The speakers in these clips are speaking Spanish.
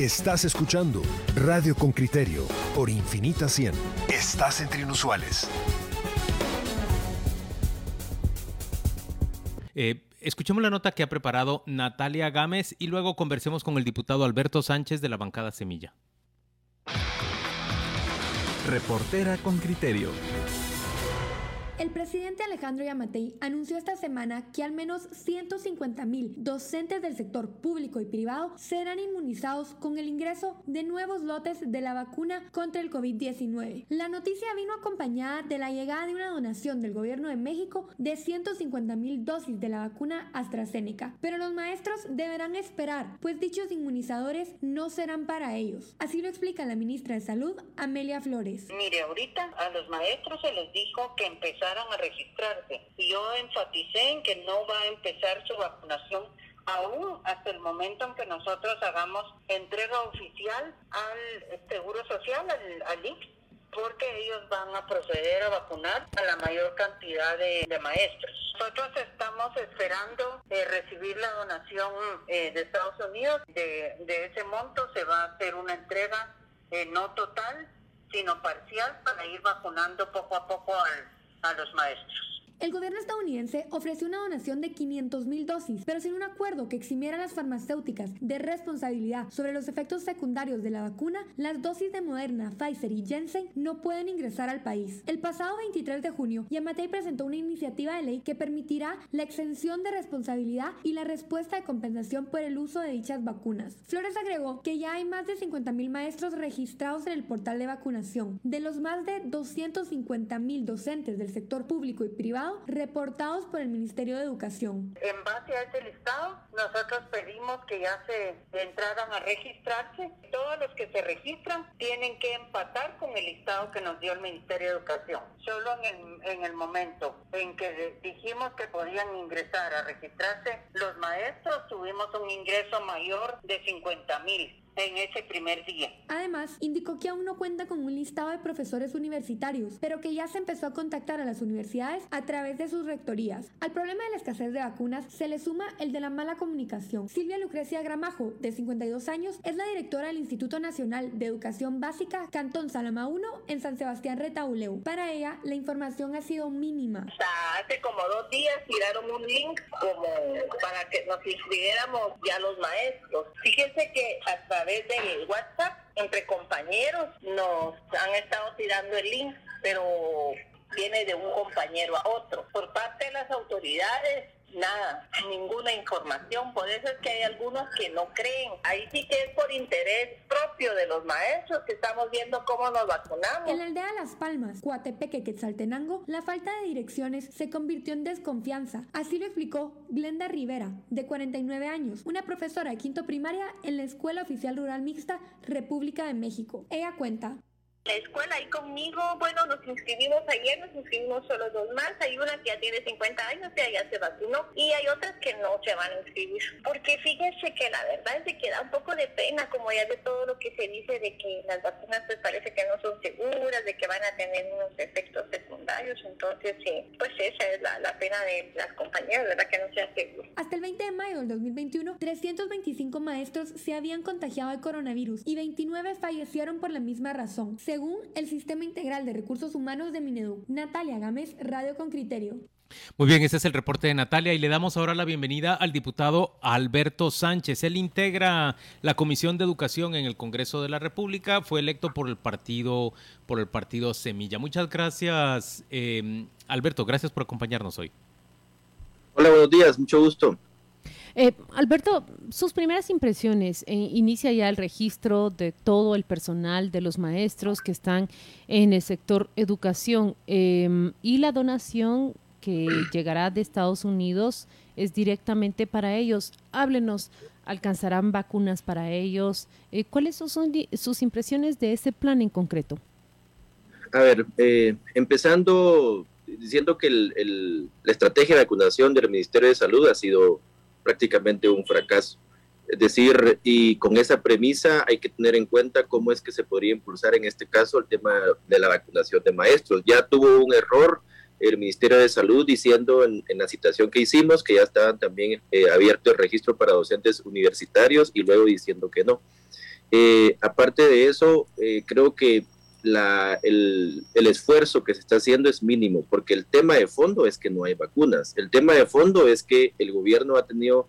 Estás escuchando Radio con Criterio por Infinita 100. Estás entre inusuales. Eh, escuchemos la nota que ha preparado Natalia Gámez y luego conversemos con el diputado Alberto Sánchez de la bancada Semilla. Reportera con Criterio. El presidente Alejandro Yamatei anunció esta semana que al menos 150 mil docentes del sector público y privado serán inmunizados con el ingreso de nuevos lotes de la vacuna contra el COVID-19. La noticia vino acompañada de la llegada de una donación del gobierno de México de 150 mil dosis de la vacuna AstraZeneca. Pero los maestros deberán esperar, pues dichos inmunizadores no serán para ellos. Así lo explica la ministra de Salud, Amelia Flores. Mire, ahorita a los maestros se les dijo que empezaron a registrarse. Yo enfaticé en que no va a empezar su vacunación aún hasta el momento en que nosotros hagamos entrega oficial al Seguro Social, al, al porque ellos van a proceder a vacunar a la mayor cantidad de, maestros. Nosotros estamos esperando eh, recibir la donación eh, de Estados Unidos. De, de, ese monto se va a hacer una entrega eh, no total, sino parcial para ir vacunando poco a poco al, a los maestros. El gobierno estadounidense ofreció una donación de 500 mil dosis, pero sin un acuerdo que eximiera a las farmacéuticas de responsabilidad sobre los efectos secundarios de la vacuna, las dosis de Moderna, Pfizer y Janssen no pueden ingresar al país. El pasado 23 de junio, Yamatei presentó una iniciativa de ley que permitirá la exención de responsabilidad y la respuesta de compensación por el uso de dichas vacunas. Flores agregó que ya hay más de 50 mil maestros registrados en el portal de vacunación. De los más de 250 mil docentes del sector público y privado, reportados por el Ministerio de Educación. En base a ese listado, nosotros pedimos que ya se entraran a registrarse. Todos los que se registran tienen que empatar con el listado que nos dio el Ministerio de Educación. Solo en el, en el momento en que dijimos que podían ingresar a registrarse, los maestros tuvimos un ingreso mayor de 50 mil en ese primer día. Además, indicó que aún no cuenta con un listado de profesores universitarios, pero que ya se empezó a contactar a las universidades a través de sus rectorías. Al problema de la escasez de vacunas se le suma el de la mala comunicación. Silvia Lucrecia Gramajo, de 52 años, es la directora del Instituto Nacional de Educación Básica Cantón Salama 1 en San Sebastián Retauleu. Para ella, la información ha sido mínima. hace como dos días tiraron un link como para que nos inscribiéramos ya los maestros. Fíjense que hasta través de WhatsApp, entre compañeros, nos han estado tirando el link, pero viene de un compañero a otro. Por parte de las autoridades, nada, ninguna información. Por eso es que hay algunos que no creen. Ahí sí que es por interés propio de los maestros que estamos viendo cómo nos vacunamos. En la aldea Las Palmas, Coatepeque, Quetzaltenango, la falta de direcciones se convirtió en desconfianza. Así lo explicó Glenda Rivera, de 49 años, una profesora de quinto primaria en la Escuela Oficial Rural Mixta República de México. Ella cuenta la escuela ahí conmigo, bueno, nos inscribimos ayer, nos inscribimos solo dos más, hay una que ya tiene 50 años, ya, ya se vacunó, y hay otras que no se van a inscribir. Porque fíjense que la verdad es que da un poco de pena, como ya de todo lo que se dice de que las vacunas pues parece que no son seguras, de que van a tener unos efectos secundarios, entonces sí, pues esa es la, la pena de las compañeras, ¿verdad? Que no sea seguro. Hasta el 20 de mayo del 2021, 325 maestros se habían contagiado de coronavirus y 29 fallecieron por la misma razón. Se según el Sistema Integral de Recursos Humanos de Minedu. Natalia Gámez, Radio con Criterio. Muy bien, ese es el reporte de Natalia y le damos ahora la bienvenida al diputado Alberto Sánchez. Él integra la Comisión de Educación en el Congreso de la República, fue electo por el partido, por el partido Semilla. Muchas gracias, eh, Alberto, gracias por acompañarnos hoy. Hola, buenos días, mucho gusto. Eh, Alberto, sus primeras impresiones, eh, inicia ya el registro de todo el personal, de los maestros que están en el sector educación em, y la donación que llegará de Estados Unidos es directamente para ellos. Háblenos, ¿alcanzarán vacunas para ellos? Eh, ¿Cuáles son sus impresiones de ese plan en concreto? A ver, empezando diciendo que la estrategia de vacunación del Ministerio de Salud ha sido prácticamente un fracaso. Es decir, y con esa premisa hay que tener en cuenta cómo es que se podría impulsar en este caso el tema de la vacunación de maestros. Ya tuvo un error el Ministerio de Salud diciendo en, la citación que hicimos que ya estaban también eh, abiertos el registro para docentes universitarios y luego diciendo que no. Eh, aparte de eso, eh, creo que la, el, el, esfuerzo que se está haciendo es mínimo, porque el tema de fondo es que no hay vacunas. El tema de fondo es que el gobierno ha tenido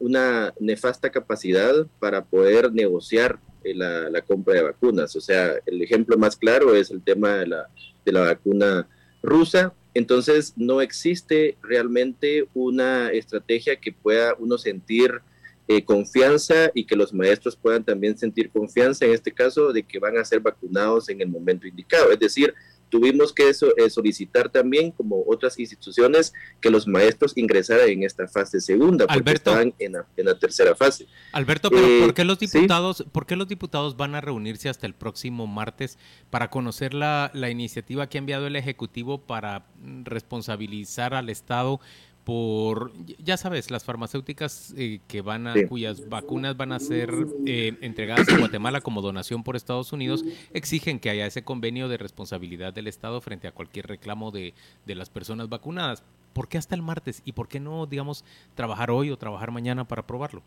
una nefasta capacidad para poder negociar eh, la, la, compra de vacunas. O sea, el ejemplo más claro es el tema de la, de la vacuna rusa. Entonces, no existe realmente una estrategia que pueda uno sentir eh, confianza y que los maestros puedan también sentir confianza en este caso de que van a ser vacunados en el momento indicado. Es decir, tuvimos que eso, eh, solicitar también, como otras instituciones, que los maestros ingresaran en esta fase segunda, porque Alberto, estaban en la, tercera fase. Alberto, pero ¿por, eh, qué los diputados, ¿por qué los diputados van a reunirse hasta el próximo martes para conocer la, la iniciativa que ha enviado el Ejecutivo para responsabilizar al Estado por, ya sabes, las farmacéuticas eh, que van a, cuyas vacunas van a ser eh, entregadas a Guatemala como donación por Estados Unidos, exigen que haya ese convenio de responsabilidad del Estado frente a cualquier reclamo de, de las personas vacunadas. ¿Por qué hasta el martes? ¿Y por qué no, digamos, trabajar hoy o trabajar mañana para aprobarlo?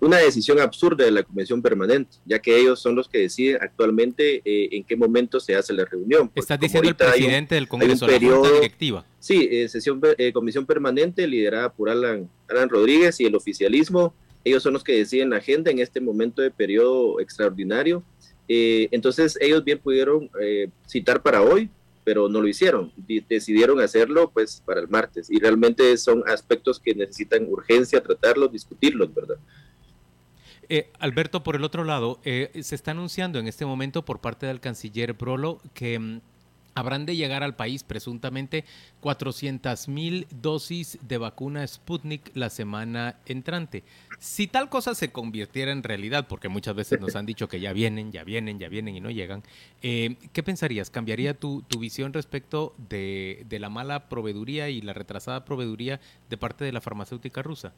Una decisión absurda de la Convención Permanente, ya que ellos son los que deciden actualmente eh, en qué momento se hace la reunión. Estás diciendo el presidente del Congreso, la Junta Directiva. Sí, eh, sesión, eh, Comisión Permanente liderada por Alan, Alan Rodríguez y el oficialismo. Ellos son los que deciden la agenda en este momento de periodo extraordinario. entonces ellos bien pudieron citar para hoy, pero no lo hicieron. Decidieron hacerlo pues para el martes y realmente son aspectos que necesitan urgencia tratarlos, discutirlos, ¿verdad? Eh, Alberto, por el otro lado, eh, se está anunciando en este momento por parte del canciller Brolo que mm, habrán de llegar al país presuntamente 400 mil dosis de vacuna Sputnik la semana entrante. Si tal cosa se convirtiera en realidad, porque muchas veces nos han dicho que ya vienen, ya vienen, ya vienen y no llegan, eh, ¿qué pensarías? ¿Cambiaría tu, tu visión respecto de, de la mala proveeduría y la retrasada proveeduría de parte de la farmacéutica rusa?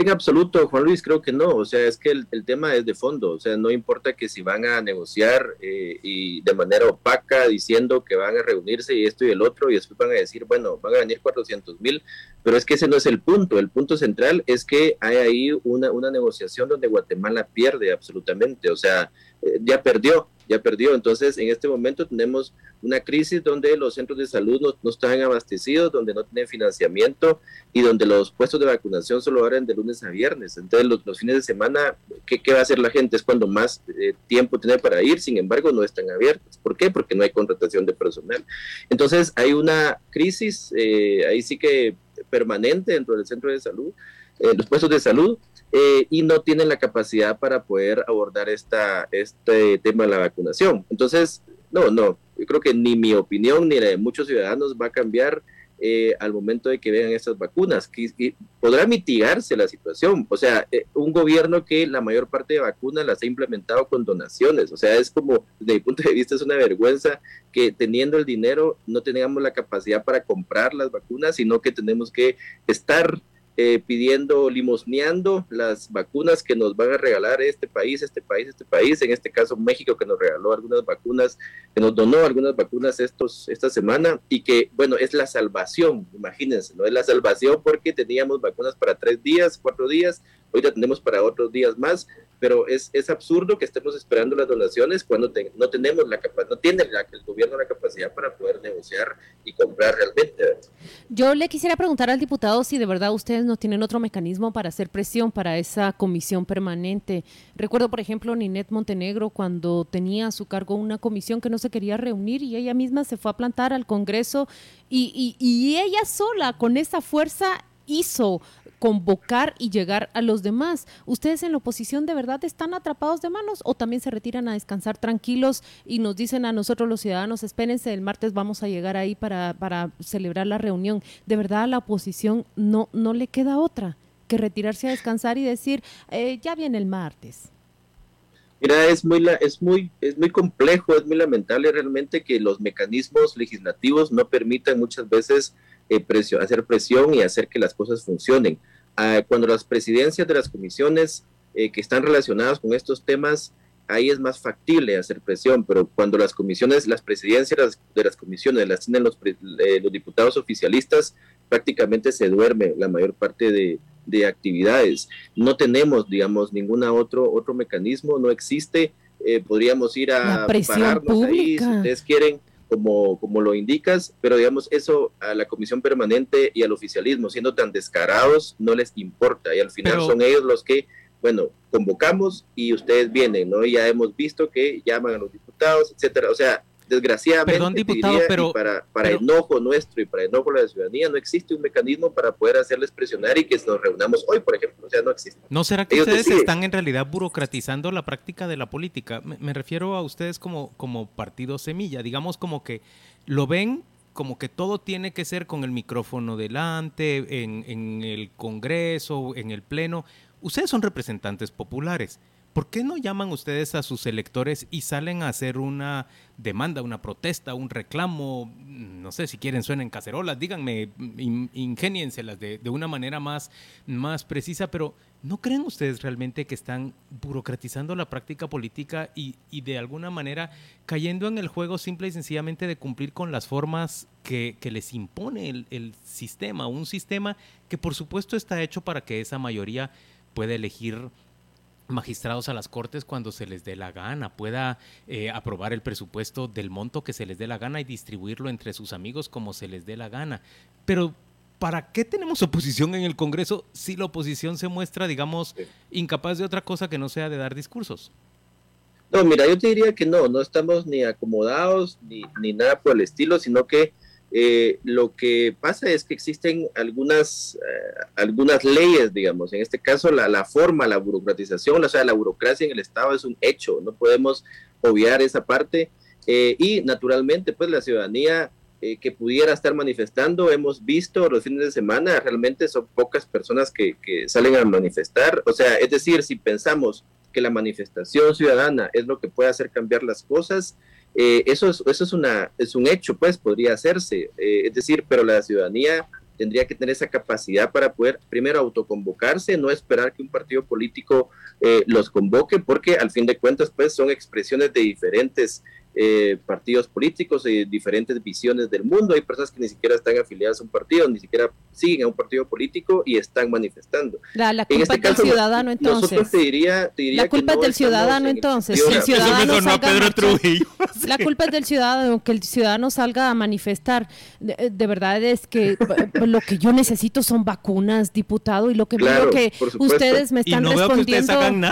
En absoluto, Juan Luis, creo que no. O sea, es que el, tema es de fondo. O sea, no importa que si van a negociar eh, y de manera opaca diciendo que van a reunirse y esto y el otro y después van a decir, bueno, van a venir 400 mil, pero es que ese no es el punto. El punto central es que hay ahí una, una negociación donde Guatemala pierde absolutamente. O sea, eh, ya perdió ya perdió. Entonces, en este momento tenemos una crisis donde los centros de salud no, están abastecidos, donde no tienen financiamiento y donde los puestos de vacunación solo abren de lunes a viernes. Entonces, los, fines de semana, ¿qué, ¿qué, va a hacer la gente? Es cuando más eh, tiempo tiene para ir, sin embargo, no están abiertos. ¿Por qué? Porque no hay contratación de personal. Entonces, hay una crisis eh, ahí sí que permanente dentro del centro de salud, eh, los puestos de salud, eh, y no tienen la capacidad para poder abordar esta, este tema de la vacunación. Entonces, no, no, yo creo que ni mi opinión ni la de muchos ciudadanos va a cambiar eh, al momento de que vean estas vacunas. Que, podrá mitigarse la situación. O sea, eh, un gobierno que la mayor parte de vacunas las ha implementado con donaciones. O sea, es como, desde mi punto de vista, es una vergüenza que teniendo el dinero no tengamos la capacidad para comprar las vacunas, sino que tenemos que estar eh, pidiendo, limosneando las vacunas que nos van a regalar este país, este país, este país, en este caso México que nos regaló algunas vacunas, que nos donó algunas vacunas estos, esta semana. Y que, bueno, es la salvación, imagínense, ¿no? Es la salvación porque teníamos vacunas para tres días, cuatro días, hoy la tenemos para otros días más, pero es, es absurdo que estemos esperando las donaciones cuando no tenemos la no tiene el gobierno la capacidad para poder negociar y comprar realmente. Yo le quisiera preguntar al diputado si de verdad ustedes no tienen otro mecanismo para hacer presión para esa comisión permanente. Recuerdo, por ejemplo, Ninet Montenegro cuando tenía a su cargo una comisión que no se quería reunir y ella misma se fue a plantar al Congreso y, y, y ella sola con esa fuerza hizo convocar y llegar a los demás. ¿Ustedes en la oposición de verdad están atrapados de manos o también se retiran a descansar tranquilos y nos dicen a nosotros los ciudadanos, espérense, el martes vamos a llegar ahí para, para celebrar la reunión? De verdad a la oposición no, no le queda otra que retirarse a descansar y decir, eh, ya viene el martes. Mira, es muy, es, muy, es muy complejo, es muy lamentable realmente que los mecanismos legislativos no permitan muchas veces eh, hacer presión y hacer que las cosas funcionen. Ah, cuando las presidencias de las comisiones eh, que están relacionadas con estos temas, ahí es más factible hacer presión, pero cuando las comisiones, las presidencias de las comisiones las tienen los, eh, los diputados oficialistas, prácticamente se duerme la mayor parte de, de actividades. No tenemos, digamos, ningún otro, otro mecanismo, no existe. Eh, podríamos ir a pararnos ahí, si ustedes quieren, como, como lo indicas, pero digamos, eso a la comisión permanente y al oficialismo, siendo tan descarados, no les importa. Y al final son ellos los que, bueno, convocamos y ustedes vienen, ¿no? Y ya hemos visto que llaman a los diputados, etcétera. O sea, desgraciadamente, Perdón, diputado, pero, para, para enojo nuestro y para enojo de la ciudadanía no existe un mecanismo para poder hacerles presionar y que nos reunamos hoy, por ejemplo. O sea, no existe. ¿No será que ustedes están en realidad burocratizando la práctica de la política? Me, refiero a ustedes como, como partido semilla, digamos como que lo ven como que todo tiene que ser con el micrófono delante, en, en el Congreso, en el Pleno. Ustedes son representantes populares. ¿Por qué no llaman ustedes a sus electores y salen a hacer una demanda, una protesta, un reclamo? No sé si quieren suenen cacerolas, díganme, ingénienselas de, de una manera más, más precisa, pero ¿no creen ustedes realmente que están burocratizando la práctica política y, y, de alguna manera cayendo en el juego simple y sencillamente de cumplir con las formas que, que les impone el, el sistema? Un sistema que por supuesto está hecho para que esa mayoría pueda elegir magistrados a las Cortes cuando se les dé la gana, pueda eh, aprobar el presupuesto del monto que se les dé la gana y distribuirlo entre sus amigos como se les dé la gana. Pero, ¿para qué tenemos oposición en el Congreso si la oposición se muestra, digamos, incapaz de otra cosa que no sea de dar discursos? No, mira, yo te diría que no, no estamos ni acomodados ni, ni nada por el estilo, sino que eh, lo que pasa es que existen algunas, eh, algunas leyes, digamos, en este caso la, la, forma, la burocratización, o sea, la burocracia en el Estado es un hecho, no podemos obviar esa parte. Eh, y naturalmente, pues la ciudadanía que pudiera estar manifestando, hemos visto los fines de semana, realmente son pocas personas que, que salen a manifestar. O sea, es decir, si pensamos que la manifestación ciudadana es lo que puede hacer cambiar las cosas, eh, eso, es, eso es, una, es un hecho, pues podría hacerse, eh, es decir, pero la ciudadanía tendría que tener esa capacidad para poder primero autoconvocarse, no esperar que un partido político eh, los convoque, porque al fin de cuentas pues son expresiones de diferentes eh, partidos políticos y diferentes visiones del mundo. Hay personas que ni siquiera están afiliadas a un partido, ni siquiera siguen a un partido político y están manifestando. La, la culpa este es del ciudadano entonces. Te diría, la culpa es del ciudadano entonces. El ciudadano la culpa es del ciudadano, que el ciudadano salga a manifestar. De, verdad es que lo que yo necesito son vacunas, diputado, y lo que miro que ustedes me están respondiendo.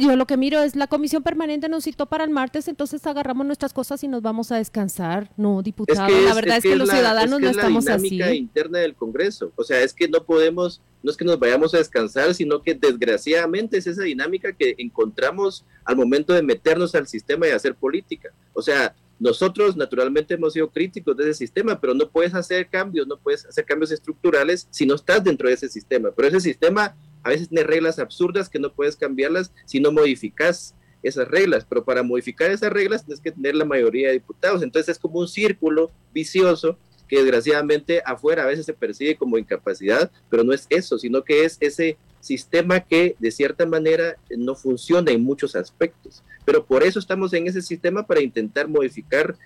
Yo lo que miro es la comisión permanente nos citó para el martes, entonces agarramos nuestras cosas y nos vamos a descansar. No, diputado, la verdad es que, los ciudadanos no estamos la interna del Congreso. O sea, es que no podemos, no es que nos vayamos a descansar, sino que desgraciadamente es esa dinámica que encontramos al momento de meternos al sistema y hacer política. O sea, nosotros naturalmente hemos sido críticos de ese sistema, pero no puedes hacer cambios, no puedes hacer cambios estructurales si no estás dentro de ese sistema. Pero ese sistema a veces tiene reglas absurdas que no puedes cambiarlas si no modificas esas reglas, pero para modificar esas reglas tienes que tener la mayoría de diputados. Entonces es como un círculo vicioso que desgraciadamente afuera a veces se percibe como incapacidad, pero no es eso, sino que es ese sistema que de cierta manera no funciona en muchos aspectos. Pero por eso estamos en ese sistema para intentar modificar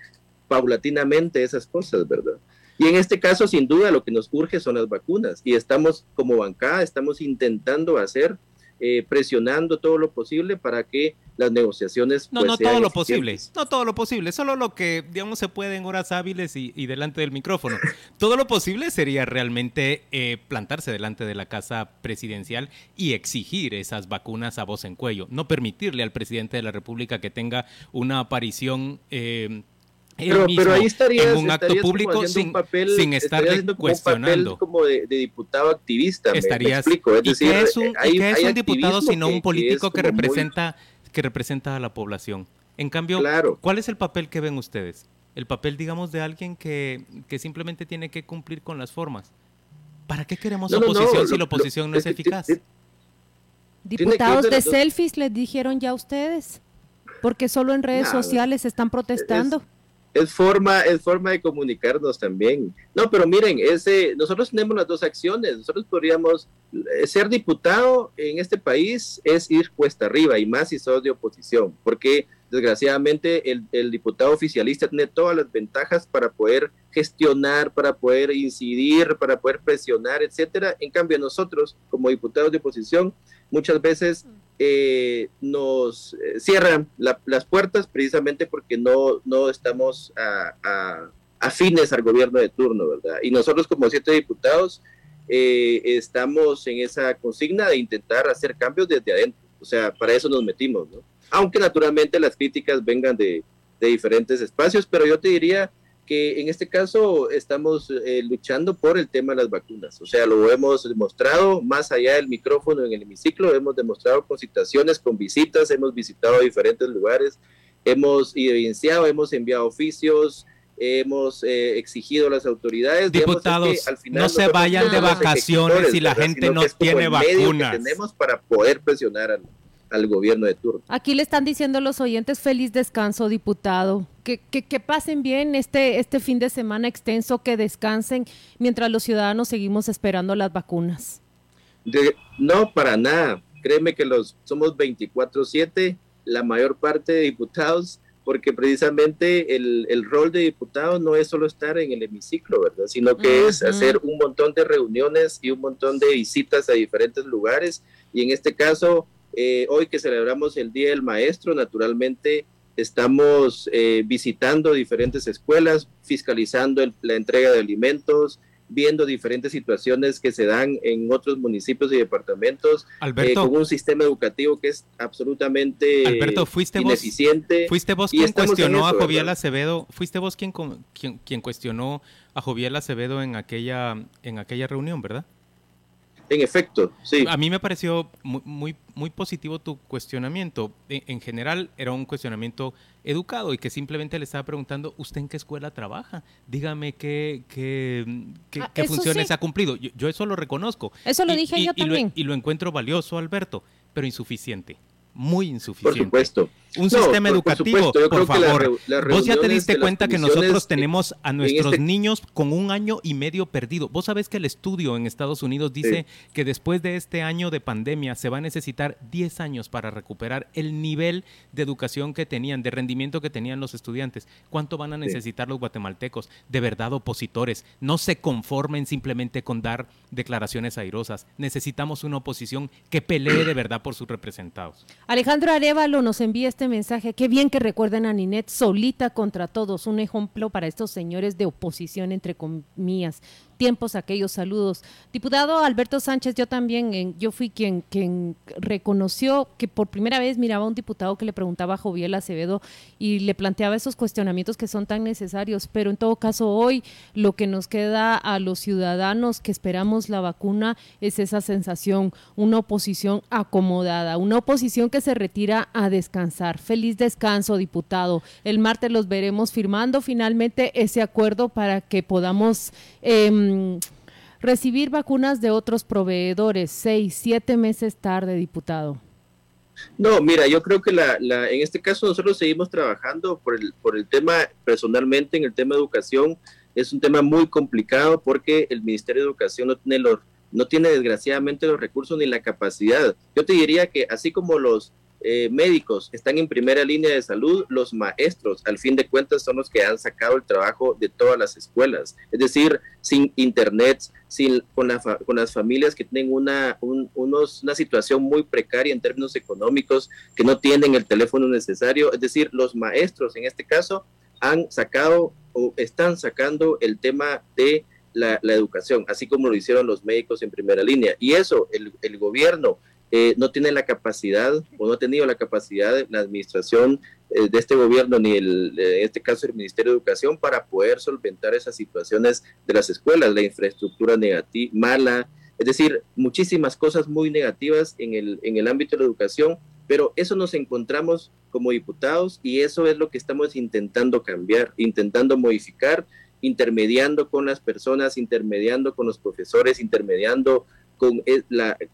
paulatinamente esas cosas, ¿verdad? Y en este caso, sin duda, lo que nos urge son las vacunas y estamos como bancada, estamos intentando hacer eh, presionando todo lo posible para que las negociaciones... No, pues, no todo lo posible, no todo lo posible, solo lo que, digamos, se puede en horas hábiles y, delante del micrófono. todo lo posible sería realmente eh, plantarse delante de la casa presidencial y exigir esas vacunas a voz en cuello, no permitirle al presidente de la República que tenga una aparición... Eh, pero, ahí estaría en un acto público sin, papel, sin estar cuestionando. como de, diputado activista, estarías, explico. Es decir, qué es un, es un diputado sino un político que, representa, que representa a la población? En cambio, ¿cuál es el papel que ven ustedes? El papel, digamos, de alguien que, que simplemente tiene que cumplir con las formas. ¿Para qué queremos oposición si la oposición no es eficaz? Diputados de selfies les dijeron ya ustedes, porque solo en redes sociales están protestando es forma, es forma de comunicarnos también. No, pero miren, ese, nosotros tenemos las dos acciones. Nosotros podríamos eh, ser diputado en este país es ir cuesta arriba y más si sos de oposición, porque desgraciadamente el, diputado oficialista tiene todas las ventajas para poder gestionar, para poder incidir, para poder presionar, etcétera. En cambio, nosotros, como diputados de oposición, muchas veces eh, nos eh, cierran las puertas precisamente porque no, no estamos afines al gobierno de turno, ¿verdad? Y nosotros como siete diputados eh, estamos en esa consigna de intentar hacer cambios desde adentro. O sea, para eso nos metimos, ¿no? aunque naturalmente las críticas vengan de, diferentes espacios, pero yo te diría que en este caso estamos eh, luchando por el tema de las vacunas. O sea, lo hemos demostrado más allá del micrófono en el hemiciclo, hemos demostrado con citaciones, con visitas, hemos visitado diferentes lugares, hemos evidenciado, hemos enviado oficios, hemos eh, exigido a las autoridades. Diputados, al final no se vayan de vacaciones si la gente no tiene vacunas. tenemos para poder presionar a al gobierno de turno. Aquí le están diciendo los oyentes feliz descanso, diputado. Que, que, pasen bien este, este fin de semana extenso, que descansen mientras los ciudadanos seguimos esperando las vacunas. no, para nada. Créeme que los somos 24/7, la mayor parte de diputados, porque precisamente el, el, rol de diputado no es solo estar en el hemiciclo, ¿verdad? Sino que es hacer un montón de reuniones y un montón de visitas a diferentes lugares. Y en este caso, eh, hoy que celebramos el Día del Maestro, naturalmente estamos eh, visitando diferentes escuelas, fiscalizando la entrega de alimentos, viendo diferentes situaciones que se dan en otros municipios y departamentos eh, con un sistema educativo que es absolutamente Alberto, ¿fuiste ineficiente. Vos, fuiste vos quien cuestionó a Joviel Acevedo, fuiste vos quien, quien, quien, cuestionó a Joviel Acevedo en aquella, en aquella reunión, ¿verdad? En efecto, sí. A mí me pareció muy, muy, positivo tu cuestionamiento. En, general era un cuestionamiento educado y que simplemente le estaba preguntando, ¿usted en qué escuela trabaja? Dígame qué, qué, qué, ah, funciones ha cumplido. Yo, eso lo reconozco. Eso lo dije yo también. y lo encuentro valioso, Alberto, pero insuficiente muy insuficiente. Por supuesto. Un sistema educativo, por, favor. Vos ya te diste cuenta que nosotros tenemos a nuestros este niños con un año y medio perdido. Vos sabés que el estudio en Estados Unidos dice que después de este año de pandemia se va a necesitar 10 años para recuperar el nivel de educación que tenían, de rendimiento que tenían los estudiantes. ¿Cuánto van a necesitar los guatemaltecos? De verdad, opositores, no se conformen simplemente con dar declaraciones airosas. Necesitamos una oposición que pelee de verdad por sus representados. Alejandro Arevalo nos envía este mensaje. Qué bien que recuerden a Ninet solita contra todos. Un ejemplo para estos señores de oposición, entre comillas tiempos aquellos saludos. Diputado Alberto Sánchez, yo también, yo fui quien, quien reconoció que por primera vez miraba a un diputado que le preguntaba a Joviel Acevedo y le planteaba esos cuestionamientos que son tan necesarios, pero en todo caso hoy lo que nos queda a los ciudadanos que esperamos la vacuna es esa sensación, una oposición acomodada, una oposición que se retira a descansar. Feliz descanso, diputado. El martes los veremos firmando finalmente ese acuerdo para que podamos... Mm, recibir vacunas de otros proveedores, seis, siete meses tarde, diputado. No, mira, yo creo que la, en este caso nosotros seguimos trabajando por el, por el tema, personalmente en el tema de educación, es un tema muy complicado porque el Ministerio de Educación no tiene los, no tiene desgraciadamente los recursos ni la capacidad. Yo te diría que así como los eh, médicos están en primera línea de salud, los maestros, al fin de cuentas, son los que han sacado el trabajo de todas las escuelas. Es decir, sin internet, sin, con, con las familias que tienen una, unos, una situación muy precaria en términos económicos, que no tienen el teléfono necesario. Es decir, los maestros, en este caso, han sacado o están sacando el tema de la, educación, así como lo hicieron los médicos en primera línea. Y eso, el gobierno eh, no tiene la capacidad o no ha tenido la capacidad de la administración eh, de este gobierno ni el, en este caso el Ministerio de Educación para poder solventar esas situaciones de las escuelas, la infraestructura negativa, mala, es decir, muchísimas cosas muy negativas en el, en el ámbito de la educación, pero eso nos encontramos como diputados y eso es lo que estamos intentando cambiar, intentando modificar intermediando con las personas, intermediando con los profesores, intermediando con, eh,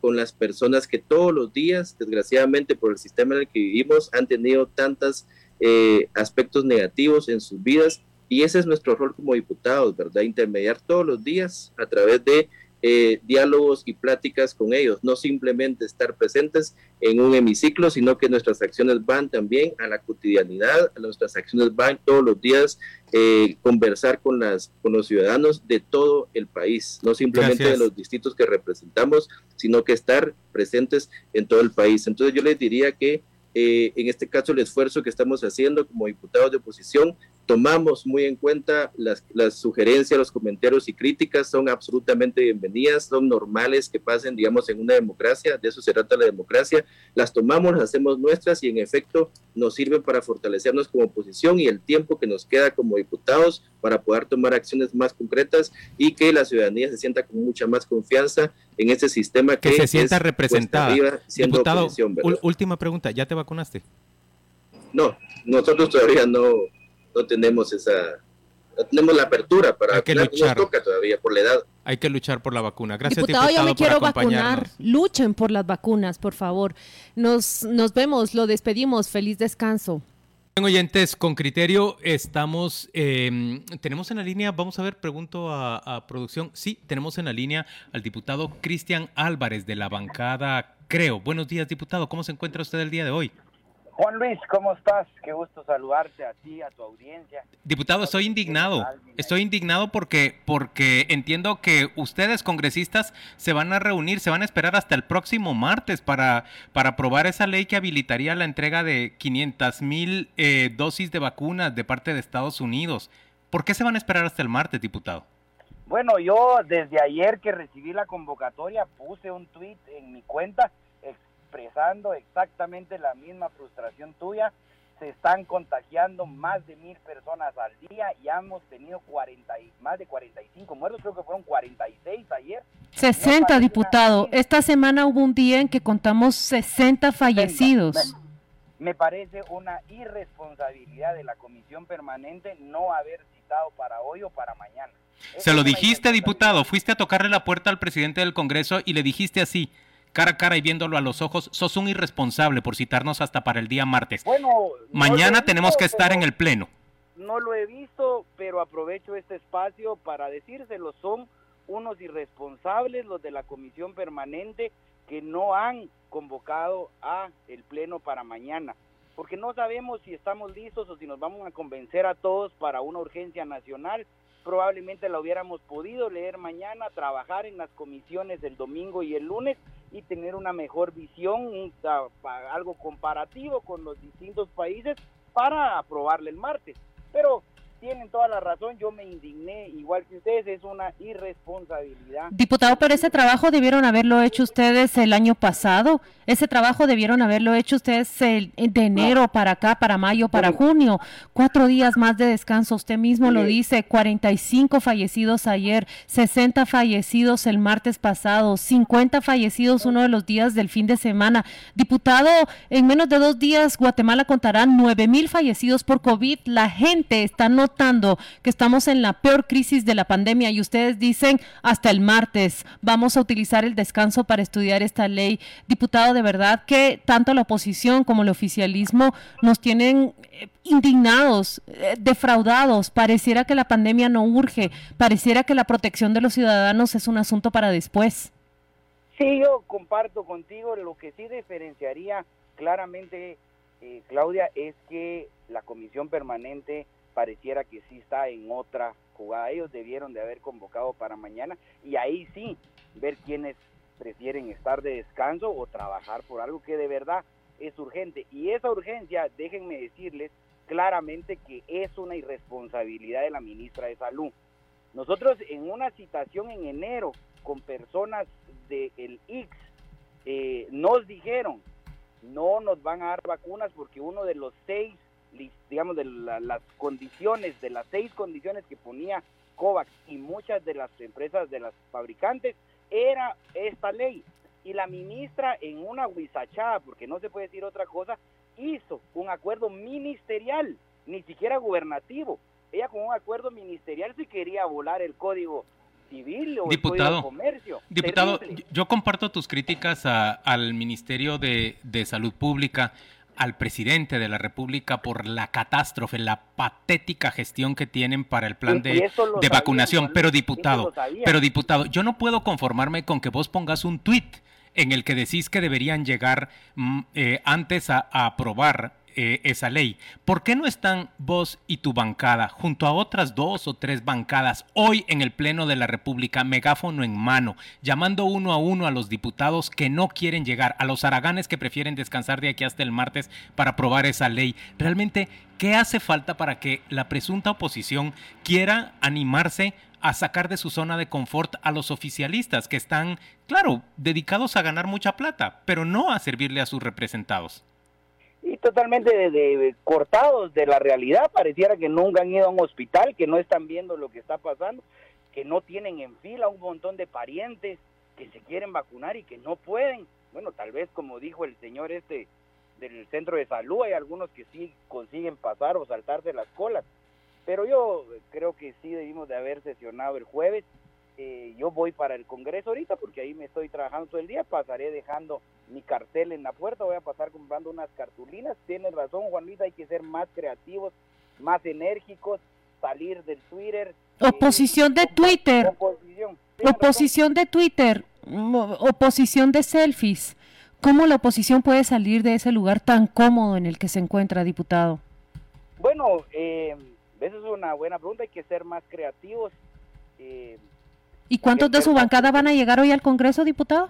con las personas que todos los días, desgraciadamente por el sistema en el que vivimos, han tenido tantos eh, aspectos negativos en sus vidas y ese es nuestro rol como diputados, ¿verdad? Intermediar todos los días a través de eh, diálogos y pláticas con ellos, no simplemente estar presentes en un hemiciclo, sino que nuestras acciones van también a la cotidianidad, nuestras acciones van todos los días eh, conversar con, las, con los ciudadanos de todo el país, no simplemente de los distritos que representamos, sino que estar presentes en todo el país. Entonces yo les diría que eh, en este caso el esfuerzo que estamos haciendo como diputados de oposición tomamos muy en cuenta las, las, sugerencias, los comentarios y críticas, son absolutamente bienvenidas, son normales que pasen, digamos, en una democracia, de eso se trata la democracia, las tomamos, las hacemos nuestras y en efecto nos sirven para fortalecernos como oposición y el tiempo que nos queda como diputados para poder tomar acciones más concretas y que la ciudadanía se sienta con mucha más confianza en ese sistema que, se sienta representada. Diputado, última pregunta, ¿ya te vacunaste? No, nosotros todavía no, no tenemos esa, no tenemos la apertura para Hay que luchar. toca todavía por la edad. Hay que luchar por la vacuna. Gracias, diputado. yo me quiero vacunar. Luchen por las vacunas, por favor. Nos, nos vemos, lo despedimos. Feliz descanso. Oyentes, con criterio estamos, em, tenemos en la línea, vamos a ver, pregunto a, a producción, sí, tenemos en la línea al diputado Cristian Álvarez de la bancada Creo. Buenos días, diputado, ¿cómo se encuentra usted el día de hoy? Juan Luis, ¿cómo estás? Qué gusto saludarte a ti, a tu audiencia. Diputado, estoy indignado. Estoy indignado porque, porque entiendo que ustedes, congresistas, se van a reunir, se van a esperar hasta el próximo martes para, para aprobar esa ley que habilitaría la entrega de 500 mil eh, dosis de vacunas de parte de Estados Unidos. ¿Por qué se van a esperar hasta el martes, diputado? Bueno, yo desde ayer que recibí la convocatoria puse un tweet en mi cuenta expresando exactamente la misma frustración tuya. Se están contagiando más de mil personas al día y hemos tenido 40 y, más de 45 muertos, creo que fueron 46 ayer. 60, diputado. Esta semana hubo un día en que contamos 60 fallecidos. Me, parece una irresponsabilidad de la comisión permanente no haber citado para hoy o para mañana. Se lo dijiste, diputado. Fuiste a tocarle la puerta al presidente del Congreso y le dijiste así cara a cara y viéndolo a los ojos, sos un irresponsable por citarnos hasta para el día martes. Bueno, mañana tenemos que estar en el pleno. No lo he visto, pero aprovecho este espacio para decírselo, son unos irresponsables los de la comisión permanente que no han convocado a el pleno para mañana, porque no sabemos si estamos listos o si nos vamos a convencer a todos para una urgencia nacional probablemente la hubiéramos podido leer mañana, trabajar en las comisiones el domingo y el lunes y tener una mejor visión, algo comparativo con los distintos países para aprobarle el martes. Pero tienen toda la razón, yo me indigné, igual que ustedes, es una irresponsabilidad. Diputado, pero ese trabajo debieron haberlo hecho ustedes el año pasado, ese trabajo debieron haberlo hecho ustedes el, de enero para acá, para mayo, para junio, cuatro días más de descanso, usted mismo lo dice, 45 fallecidos ayer, 60 fallecidos el martes pasado, 50 fallecidos uno de los días del fin de semana. Diputado, en menos de dos días Guatemala contará 9 mil fallecidos por COVID, la gente está notando que estamos en la peor crisis de la pandemia y ustedes dicen hasta el martes vamos a utilizar el descanso para estudiar esta ley. Diputado, de verdad que tanto la oposición como el oficialismo nos tienen eh, indignados, eh, defraudados. Pareciera que la pandemia no urge, pareciera que la protección de los ciudadanos es un asunto para después. Sí, yo comparto contigo. Lo que sí diferenciaría claramente, eh, Claudia, es que la comisión permanente pareciera que sí está en otra jugada. Ellos debieron de haber convocado para mañana y ahí sí ver quiénes prefieren estar de descanso o trabajar por algo que de verdad es urgente. Y esa urgencia, déjenme decirles claramente que es una irresponsabilidad de la ministra de Salud. Nosotros en una citación en enero con personas del el IX eh, nos dijeron no nos van a dar vacunas porque uno de los seis digamos, de las condiciones, de las seis condiciones que ponía COVAX y muchas de las empresas, de las fabricantes, era esta ley. Y la ministra, en una huizachada, porque no se puede decir otra cosa, hizo un acuerdo ministerial, ni siquiera gubernativo. Ella con un acuerdo ministerial si quería volar el código civil o diputado, el comercio. Diputado, yo comparto tus críticas al Ministerio de, de Salud Pública al presidente de la República por la catástrofe, la patética gestión que tienen para el plan de, de vacunación. pero diputado, pero diputado, yo no puedo conformarme con que vos pongas un tuit en el que decís que deberían llegar mm, eh, antes a, a aprobar eh, esa ley. ¿Por qué no están vos y tu bancada junto a otras dos o tres bancadas hoy en el Pleno de la República, megáfono en mano, llamando uno a uno a los diputados que no quieren llegar, a los araganes que prefieren descansar de aquí hasta el martes para aprobar esa ley? Realmente, ¿qué hace falta para que la presunta oposición quiera animarse a sacar de su zona de confort a los oficialistas que están, claro, dedicados a ganar mucha plata, pero no a servirle a sus representados? Y totalmente de, cortados de la realidad. Pareciera que nunca han ido a un hospital, que no están viendo lo que está pasando, que no tienen en fila un montón de parientes que se quieren vacunar y que no pueden. Bueno, tal vez como dijo el señor este del centro de salud, hay algunos que sí consiguen pasar o saltarse las colas. Pero yo creo que sí debimos de haber sesionado el jueves eh, yo voy para el Congreso ahorita porque ahí me estoy trabajando todo el día, pasaré dejando mi cartel en la puerta, voy a pasar comprando unas cartulinas. Tienes razón, Juan Luis, hay que ser más creativos, más enérgicos, salir del Twitter. Eh, oposición de Twitter. Oposición, oposición de Twitter, oposición de selfies. ¿Cómo la oposición puede salir de ese lugar tan cómodo en el que se encuentra, diputado? Bueno, eh, esa es una buena pregunta, hay que ser más creativos. Eh, ¿Y cuántos de su bancada van a llegar hoy al Congreso, diputado?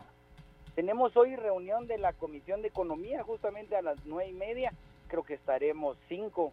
Tenemos hoy reunión de la Comisión de Economía justamente a las nueve y media. Creo que estaremos cinco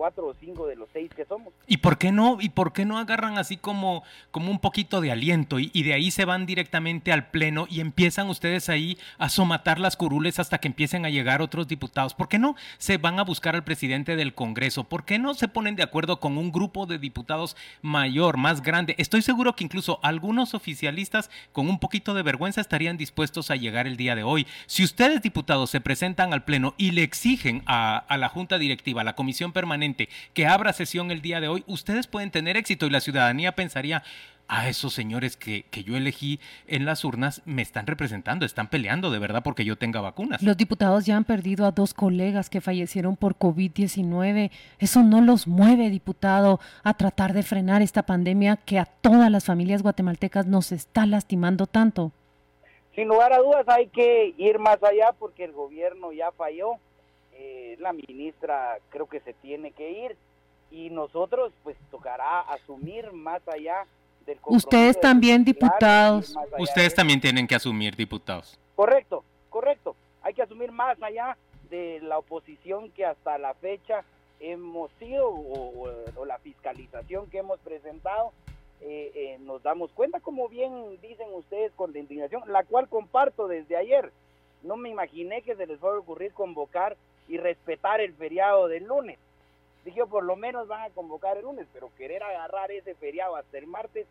cuatro o cinco de los seis que somos. ¿Y por qué no? ¿Y por qué no agarran así como, como un poquito de aliento y, de ahí se van directamente al pleno y empiezan ustedes ahí a somatar las curules hasta que empiecen a llegar otros diputados? ¿Por qué no se van a buscar al presidente del Congreso? ¿Por qué no se ponen de acuerdo con un grupo de diputados mayor, más grande? Estoy seguro que incluso algunos oficialistas con un poquito de vergüenza estarían dispuestos a llegar el día de hoy. Si ustedes diputados se presentan al pleno y le exigen a, a la Junta Directiva, a la Comisión Permanente, que abra sesión el día de hoy, ustedes pueden tener éxito y la ciudadanía pensaría, a esos señores que, que, yo elegí en las urnas me están representando, están peleando de verdad porque yo tenga vacunas. Los diputados ya han perdido a dos colegas que fallecieron por COVID-19. Eso no los mueve, diputado, a tratar de frenar esta pandemia que a todas las familias guatemaltecas nos está lastimando tanto. Sin lugar a dudas hay que ir más allá porque el gobierno ya falló eh, la ministra creo que se tiene que ir y nosotros pues tocará asumir más allá del Ustedes también diputados. Ustedes también tienen que asumir diputados. Correcto, correcto. Hay que asumir más allá de la oposición que hasta la fecha hemos sido o, la fiscalización que hemos presentado. Eh, eh, nos damos cuenta, como bien dicen ustedes, con la indignación, la cual comparto desde ayer. No me imaginé que se les fuera a ocurrir convocar y respetar el feriado del lunes. Dije, por lo menos van a convocar el lunes, pero querer agarrar ese feriado hasta el martes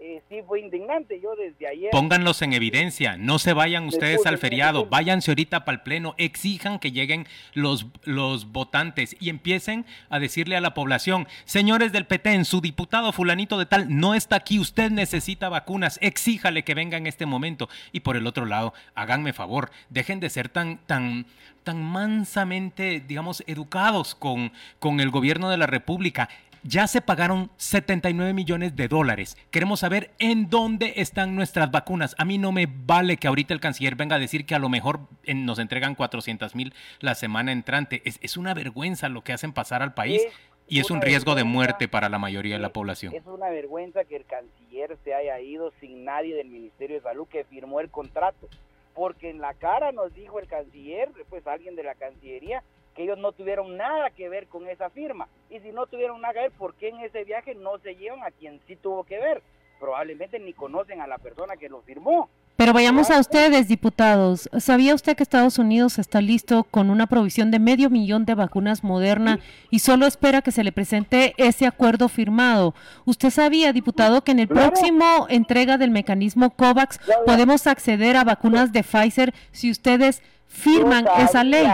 eh, sí fue indignante. Yo desde ayer. Pónganlos en evidencia, no se vayan ustedes al feriado, váyanse ahorita para el pleno, exijan que lleguen los, los votantes y empiecen a decirle a la población, señores del en su diputado fulanito de tal no está aquí, usted necesita vacunas, exíjale que venga en este momento. Y por el otro lado, háganme favor, dejen de ser tan, tan, tan mansamente, digamos, educados con, con el gobierno de la República ya se pagaron 79 millones de dólares. Queremos saber en dónde están nuestras vacunas. A mí no me vale que ahorita el canciller venga a decir que a lo mejor nos entregan 400 mil la semana entrante. Es, una vergüenza lo que hacen pasar al país. y es un riesgo de muerte para la mayoría de la población. Es una vergüenza que el canciller se haya ido sin nadie del Ministerio de Salud que firmó el contrato, porque en la cara nos dijo el canciller, pues alguien de la Cancillería, que ellos no tuvieron nada que ver con esa firma. Y si no tuvieron nada que ver, ¿por qué en ese viaje no se llevan a quien sí tuvo que ver? Probablemente ni conocen a la persona que lo firmó. Pero vayamos a ustedes, diputados. ¿Sabía usted que Estados Unidos está listo con una provisión de medio millón de vacunas Moderna y solo espera que se le presente ese acuerdo firmado? ¿Usted sabía, diputado, que en el próximo entrega del mecanismo COVAX podemos acceder a vacunas de Pfizer si ustedes firman esa ley?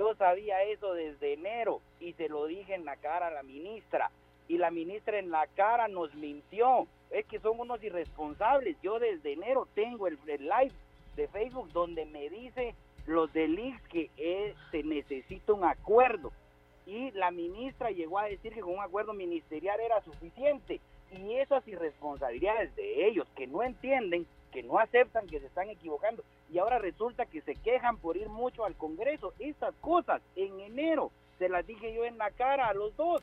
Yo sabía eso desde enero y se lo dije en la cara a la ministra. Y la ministra en la cara nos mintió. Es que son unos irresponsables. Yo desde enero tengo el, live de Facebook donde me dice los del IX que eh, se necesita un acuerdo. Y la ministra llegó a decir que con un acuerdo ministerial era suficiente. Y esas irresponsabilidades de ellos que no entienden, que no aceptan que se están equivocando y ahora resulta que se quejan por ir mucho al Congreso. Estas cosas en enero se las dije yo en la cara a los dos.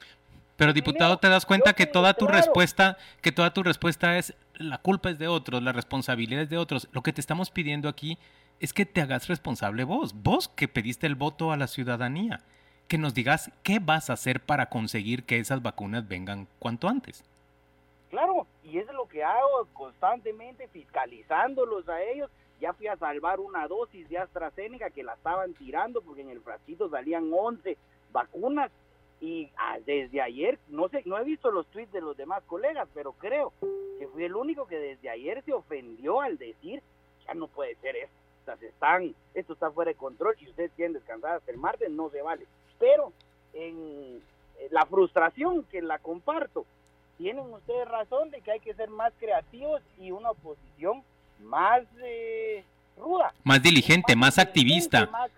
Pero diputado, ¿te das cuenta que toda tu respuesta, que toda tu respuesta es la culpa es de otros, la responsabilidad es de otros? Lo que te estamos pidiendo aquí es que te hagas responsable vos, vos que pediste el voto a la ciudadanía, que nos digas qué vas a hacer para conseguir que esas vacunas vengan cuanto antes. Y es lo que hago constantemente, fiscalizándolos a ellos. Ya fui a salvar una dosis de AstraZeneca que la estaban tirando porque en el frasquito salían 11 vacunas y ah, desde ayer, no sé, no he visto los tweets de los demás colegas, pero creo que fui el único que desde ayer se ofendió al decir, ya no puede ser esto, están, esto está fuera de control y ustedes quieren descansar hasta el martes, no se vale. Pero en la frustración que la comparto, tienen ustedes razón de que hay que ser más creativos y una oposición más eh, ruda. Más diligente, más, activista más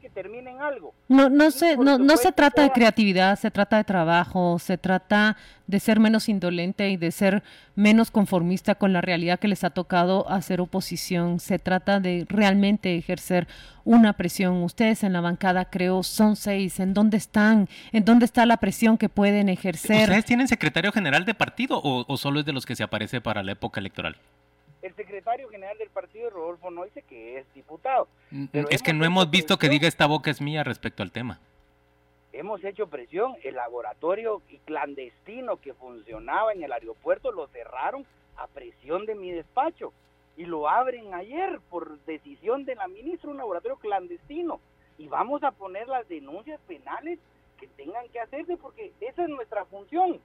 que terminen algo. No, no se, no, no se trata de creatividad, se trata de trabajo, se trata de ser menos indolente y de ser menos conformista con la realidad que les ha tocado hacer oposición. Se trata de realmente ejercer una presión. Ustedes en la bancada, creo, son seis. ¿En dónde están? ¿En dónde está la presión que pueden ejercer? ¿Ustedes tienen secretario general de partido o, o solo es de los que se aparece para la época electoral? El secretario general del partido, Rodolfo Noise, que es diputado. Mm, es que no hemos visto que diga esta boca es mía respecto al tema. Hemos hecho presión, el laboratorio clandestino que funcionaba en el aeropuerto lo cerraron a presión de mi despacho y lo abren ayer por decisión de la ministra, un laboratorio clandestino. Y vamos a poner las denuncias penales que tengan que hacerse porque esa es nuestra función.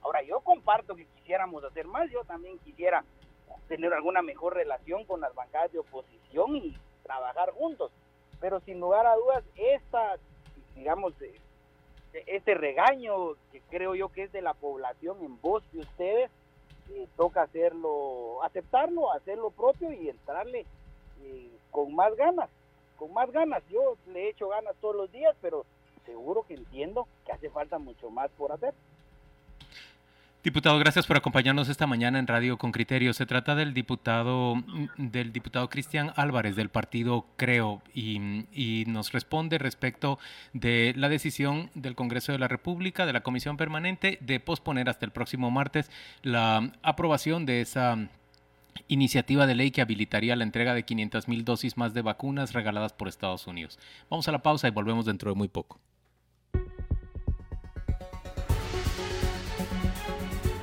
Ahora, yo comparto que quisiéramos hacer más, yo también quisiera tener alguna mejor relación con las bancadas de oposición y trabajar juntos. Pero sin lugar a dudas, esta, digamos, este regaño que creo yo que es de la población en voz de ustedes, eh, toca hacerlo, aceptarlo, hacerlo propio y entrarle eh, con más ganas, con más ganas. Yo le he hecho ganas todos los días, pero seguro que entiendo que hace falta mucho más por hacer. Diputado, gracias por acompañarnos esta mañana en Radio con Criterio. Se trata del diputado del diputado Cristian Álvarez del partido Creo y, y, nos responde respecto de la decisión del Congreso de la República, de la Comisión Permanente, de posponer hasta el próximo martes la aprobación de esa iniciativa de ley que habilitaría la entrega de 500 mil dosis más de vacunas regaladas por Estados Unidos. Vamos a la pausa y volvemos dentro de muy poco.